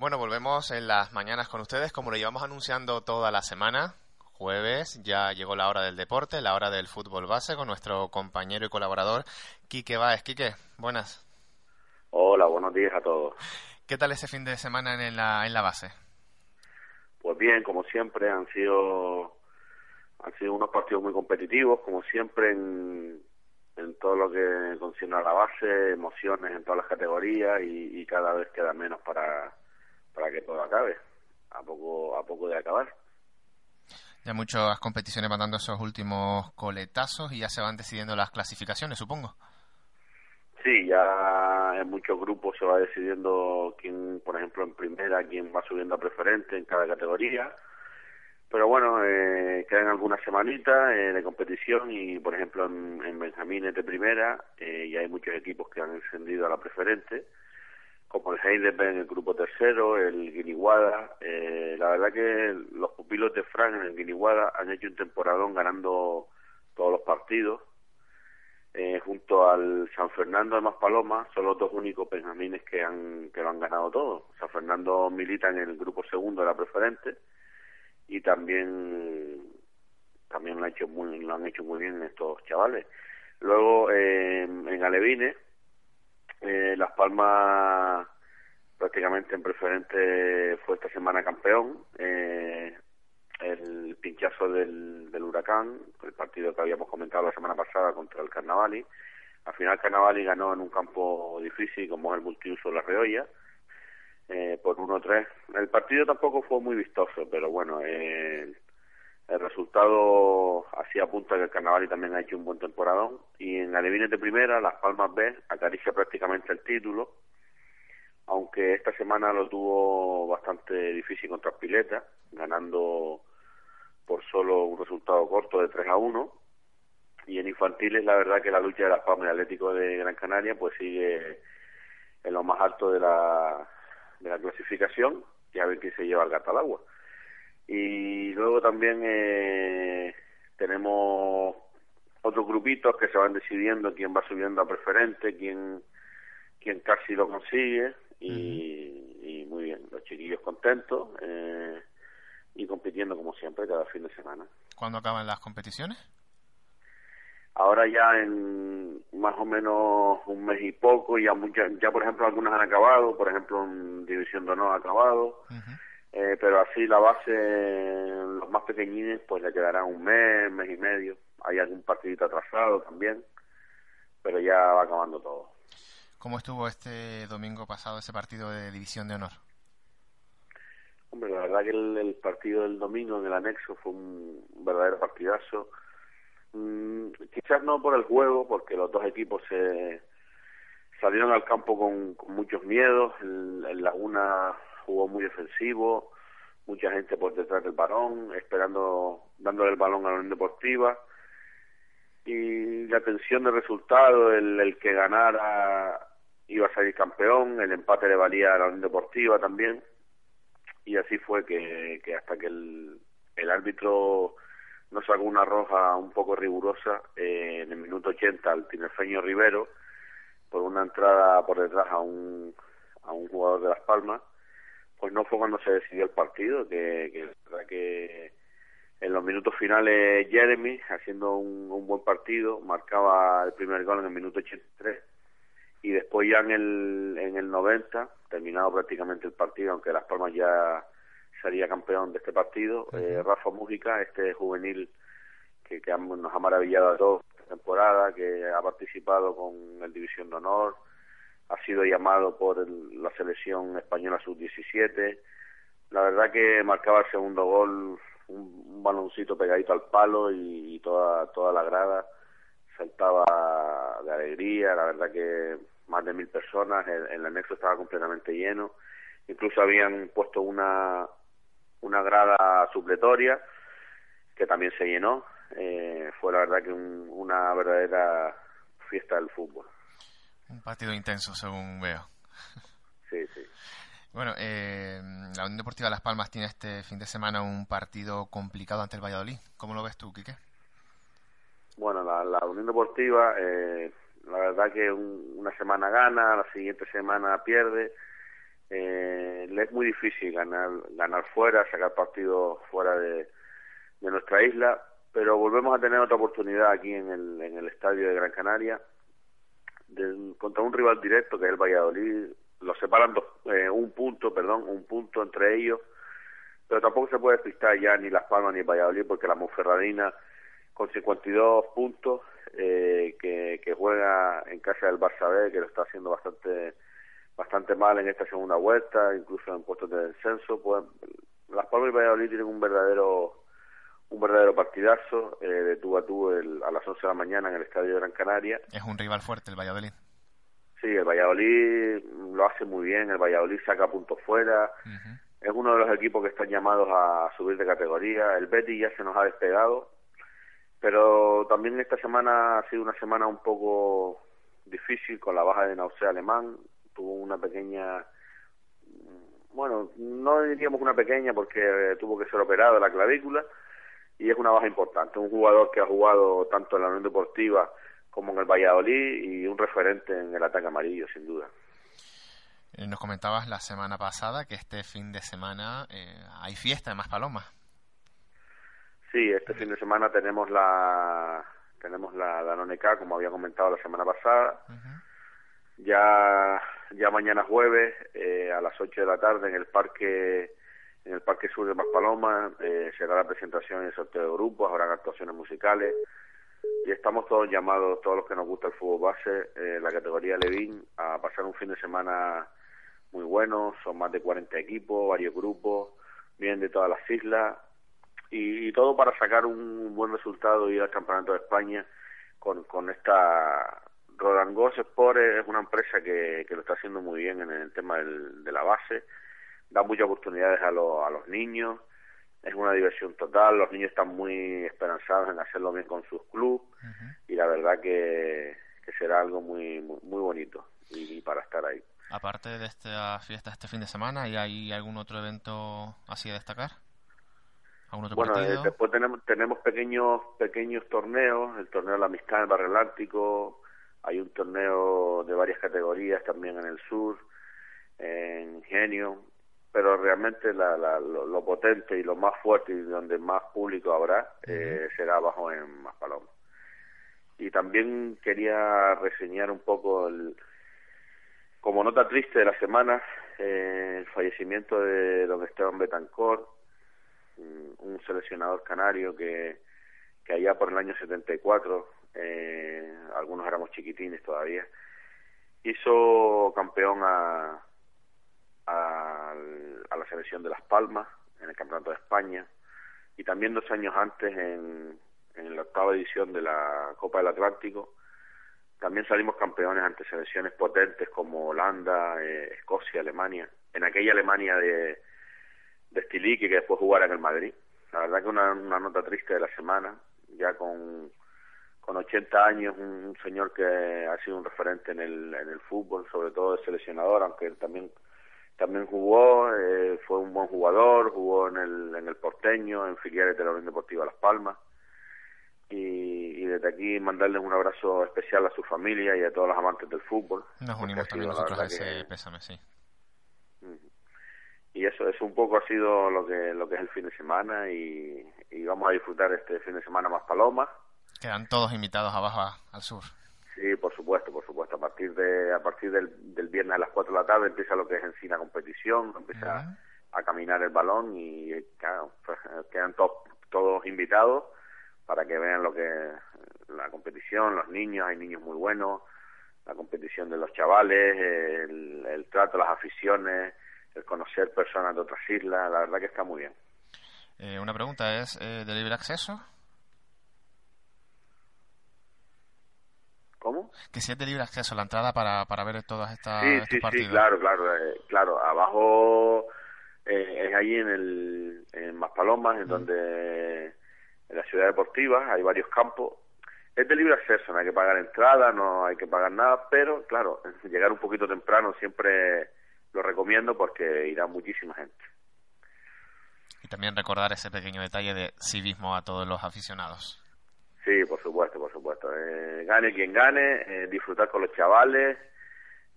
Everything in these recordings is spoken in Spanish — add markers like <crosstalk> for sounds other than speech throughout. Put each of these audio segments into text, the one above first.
Bueno, volvemos en las mañanas con ustedes, como lo llevamos anunciando toda la semana. Jueves ya llegó la hora del deporte, la hora del fútbol base con nuestro compañero y colaborador Quique Baez. Quique, buenas. Hola, buenos días a todos. ¿Qué tal ese fin de semana en la, en la base? Pues bien, como siempre, han sido, han sido unos partidos muy competitivos, como siempre en, en todo lo que concierne a la base, emociones en todas las categorías y, y cada vez queda menos para, para que todo acabe, a poco, a poco de acabar. Ya muchas competiciones van dando esos últimos coletazos y ya se van decidiendo las clasificaciones, supongo. Sí, ya en muchos grupos se va decidiendo quién, por ejemplo, en primera, quién va subiendo a preferente en cada categoría. Pero bueno, eh, quedan algunas semanitas eh, de competición y, por ejemplo, en, en Benjamines de primera eh, ya hay muchos equipos que han encendido a la preferente como el Heidelberg el grupo tercero, el Guiniguada. Eh, la verdad que los pupilos de Frank en el Guiniguada han hecho un temporadón ganando todos los partidos. Eh, junto al San Fernando de Maspalomas son los dos únicos benjamines que han que lo han ganado todo. San Fernando milita en el grupo segundo de la preferente y también también lo han hecho muy lo han hecho muy bien estos chavales. Luego eh, en Alevines eh, Las Palmas prácticamente en preferente fue esta semana campeón. Eh, el pinchazo del, del huracán, el partido que habíamos comentado la semana pasada contra el Carnavali. Al final Carnavali ganó en un campo difícil como es el multiuso La Reolla eh, por 1-3. El partido tampoco fue muy vistoso, pero bueno, eh, el resultado así apunta que el Carnaval también ha hecho un buen temporadón. Y en Alevines de primera, Las Palmas B acaricia prácticamente el título, aunque esta semana lo tuvo bastante difícil contra Pileta, ganando por solo un resultado corto de 3 a 1. Y en infantiles, la verdad que la lucha de Las Palmas y Atlético de Gran Canaria pues sigue en lo más alto de la, de la clasificación y a ver quién se lleva el gato al agua y luego también eh, tenemos otros grupitos que se van decidiendo quién va subiendo a preferente, quién, quién casi lo consigue y, y muy bien, los chiquillos contentos eh, y compitiendo como siempre cada fin de semana. ¿Cuándo acaban las competiciones? Ahora ya en más o menos un mes y poco, ya, muchas, ya por ejemplo algunas han acabado, por ejemplo en División de ha acabado. Eh, pero así la base, los más pequeñines, pues le quedará un mes, mes y medio. Hay algún partidito atrasado también, pero ya va acabando todo. ¿Cómo estuvo este domingo pasado ese partido de División de Honor? Hombre, la verdad que el, partido del domingo en el anexo fue un verdadero partidazo. Mm, quizás no por el juego, porque los dos equipos se salieron al campo con, muchos miedos. El, el Laguna jugó muy defensivo, mucha gente por detrás del balón, esperando, dándole el balón a la Unión Deportiva. Y la tensión del resultado, el, el que ganara iba a salir campeón, el empate le valía a la Unión Deportiva también. Y así fue que, que hasta que el, el árbitro nos sacó una roja un poco rigurosa eh, en el minuto 80 al tinerfeño Rivero por una entrada por detrás a un, a un jugador de Las Palmas pues no fue cuando se decidió el partido, que, que verdad que en los minutos finales Jeremy, haciendo un, un, buen partido, marcaba el primer gol en el minuto 83 y después ya en el, en el 90, terminado prácticamente el partido, aunque Las Palmas ya sería campeón de este partido, eh, Rafa Mújica, este juvenil que, que nos ha maravillado a todos esta temporada, que ha participado con el División de Honor, ha sido llamado por el, la selección española sub-17. La verdad que marcaba el segundo gol un, baloncito pegadito al palo y, y, toda, toda la grada saltaba de alegría. La verdad que más de mil personas, el, el anexo estaba completamente lleno. Incluso habían puesto una, una grada supletoria que también se llenó. Eh, fue la verdad que un, una verdadera fiesta del fútbol. Partido intenso, según veo. Sí, sí. Bueno, eh, la Unión Deportiva Las Palmas tiene este fin de semana un partido complicado ante el Valladolid. ¿Cómo lo ves tú, Quique? Bueno, la, la Unión Deportiva, eh, la verdad que un, una semana gana, la siguiente semana pierde Eh, le es muy difícil ganar, ganar fuera, sacar partidos fuera de, de nuestra isla, pero volvemos a tener otra oportunidad aquí en el, en el estadio de Gran Canaria de, contra un rival directo que es el Valladolid. Los separan dos, eh, un punto, perdón, un punto entre ellos, pero tampoco se puede despistar ya ni Las Palmas ni el Valladolid porque la Monferradina con 52 puntos eh, que, que juega en casa del Barça B, que lo está haciendo bastante bastante mal en esta segunda vuelta, incluso en puestos de descenso, pues Las Palmas y Valladolid tienen un verdadero un verdadero partidazo eh, de tú a tú el, a las 11 de la mañana en el Estadio de Gran Canaria. Es un rival fuerte el Valladolid. Sí, el Valladolid lo hace muy bien, el Valladolid saca puntos fuera, es uno de los equipos que están llamados a subir de categoría, el Betis ya se nos ha despegado, pero también esta semana ha sido una semana un poco difícil con la baja de Nausea Alemán, tuvo una pequeña bueno, no diríamos una pequeña porque tuvo que ser operado la clavícula, y es una baja importante. Un jugador que ha jugado tanto en la Unión Deportiva como en el Valladolid y un referente en el ataque amarillo, sin duda. Eh, nos comentabas la semana pasada que este fin de semana eh, hay fiesta en Maspalomas. Sí, este fin de semana tenemos la tenemos la, la NONECA, como había comentado la semana pasada. Ya ya mañana jueves eh, a las 8 de la tarde en el parque en el Parque Sur de Maspalomas, eh, será la presentación y el sorteo de grupos, habrá actuaciones musicales y estamos todos llamados, todos los que nos gusta el fútbol base, eh, la categoría Levín, a pasar un fin de semana muy bueno, son más de 40 equipos, varios grupos, vienen de todas las islas y, todo para sacar un buen resultado y ir al Campeonato de España con, con esta Rodangos Sport es una empresa que, que lo está haciendo muy bien en el tema del, de la base da muchas oportunidades a, a los niños, es una diversión total, los niños están muy esperanzados en hacerlo bien con sus clubes y la verdad que, que, será algo muy, muy, bonito y, para estar ahí. Aparte de esta fiesta este fin de semana, ¿y hay algún otro evento así a destacar? bueno, eh, después tenemos, tenemos pequeños pequeños torneos, el torneo de la amistad en el barrio Atlántico, hay un torneo de varias categorías también en el sur, en Ingenio, pero realmente la, lo, potente y lo más fuerte y donde más público habrá eh, será abajo en Maspalomas. Y también quería reseñar un poco el, como nota triste de la semana eh, el fallecimiento de don Esteban Betancor, un seleccionador canario que, que allá por el año 74, eh, algunos éramos chiquitines todavía, hizo campeón a, a, la selección de Las Palmas en el Campeonato de España y también dos años antes en, en la octava edición de la Copa del Atlántico también salimos campeones ante selecciones potentes como Holanda, eh, Escocia, Alemania, en aquella Alemania de, de Stilique que después jugara en el Madrid. La verdad que una, una nota triste de la semana, ya con, con 80 años, un, señor que ha sido un referente en el, en el fútbol, sobre todo de seleccionador, aunque también también jugó, eh, fue un buen jugador, jugó en el, en el porteño, en filiales de la Unión Deportiva Las Palmas. Y, y, desde aquí mandarles un abrazo especial a su familia y a todos los amantes del fútbol. Nos unimos también nosotros a ese pésame, sí. Y eso, es un poco ha sido lo que lo que es el fin de semana y, y vamos a disfrutar este fin de semana más palomas. Quedan todos invitados abajo al sur. Sí, por supuesto, por supuesto. A partir de a partir del, del viernes a las 4 de la tarde empieza lo que es en sí la competición, empieza a caminar el balón y claro, pues, quedan todos invitados para que vean lo que la competición, los niños, hay niños muy buenos, la competición de los chavales, el, el trato, las aficiones, el conocer personas de otras islas, la verdad que está muy bien. Eh, una pregunta, ¿es eh, de libre acceso? ¿Cómo? Que si es de libre acceso la entrada para, para ver todas estas sí, sí, Sí, claro, claro, eh, claro. Abajo eh, es ahí en el en Maspalomas, en donde en la ciudad deportiva hay varios campos. Es de libre acceso, no hay que pagar entrada, no hay que pagar nada, pero claro, <laughs> llegar un poquito temprano siempre lo recomiendo porque irá muchísima gente. Y también recordar ese pequeño detalle de civismo a todos los aficionados. Sí, por supuesto, por supuesto. Eh, gane quien gane, eh, disfrutar con los chavales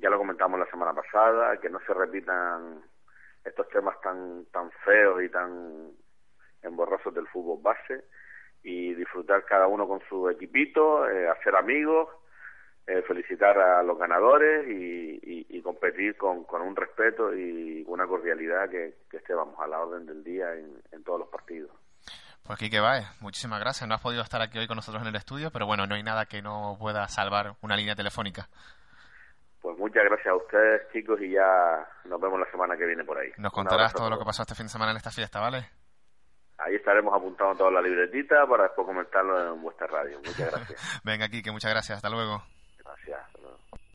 ya lo comentamos la semana pasada, que no se repitan estos temas tan tan feos y tan emborrosos del fútbol base y disfrutar cada uno con su equipito, eh, hacer amigos, eh, felicitar a los ganadores y, competir con, con, un respeto y una cordialidad que, que esté, vamos, a la orden del día en, en todos los partidos. Pues Quique Baez, muchísimas gracias. No has podido estar aquí hoy con nosotros en el estudio, pero bueno, no hay nada que no pueda salvar una línea telefónica. Pues muchas gracias a ustedes, chicos, y ya nos vemos la semana que viene por ahí. Nos contarás todo lo que pasó este fin de semana en esta fiesta, ¿vale? Ahí estaremos apuntando toda la libretita para después comentarlo en vuestra radio. Muchas <laughs> gracias. Venga, Quique, muchas gracias. Hasta luego. Gracias.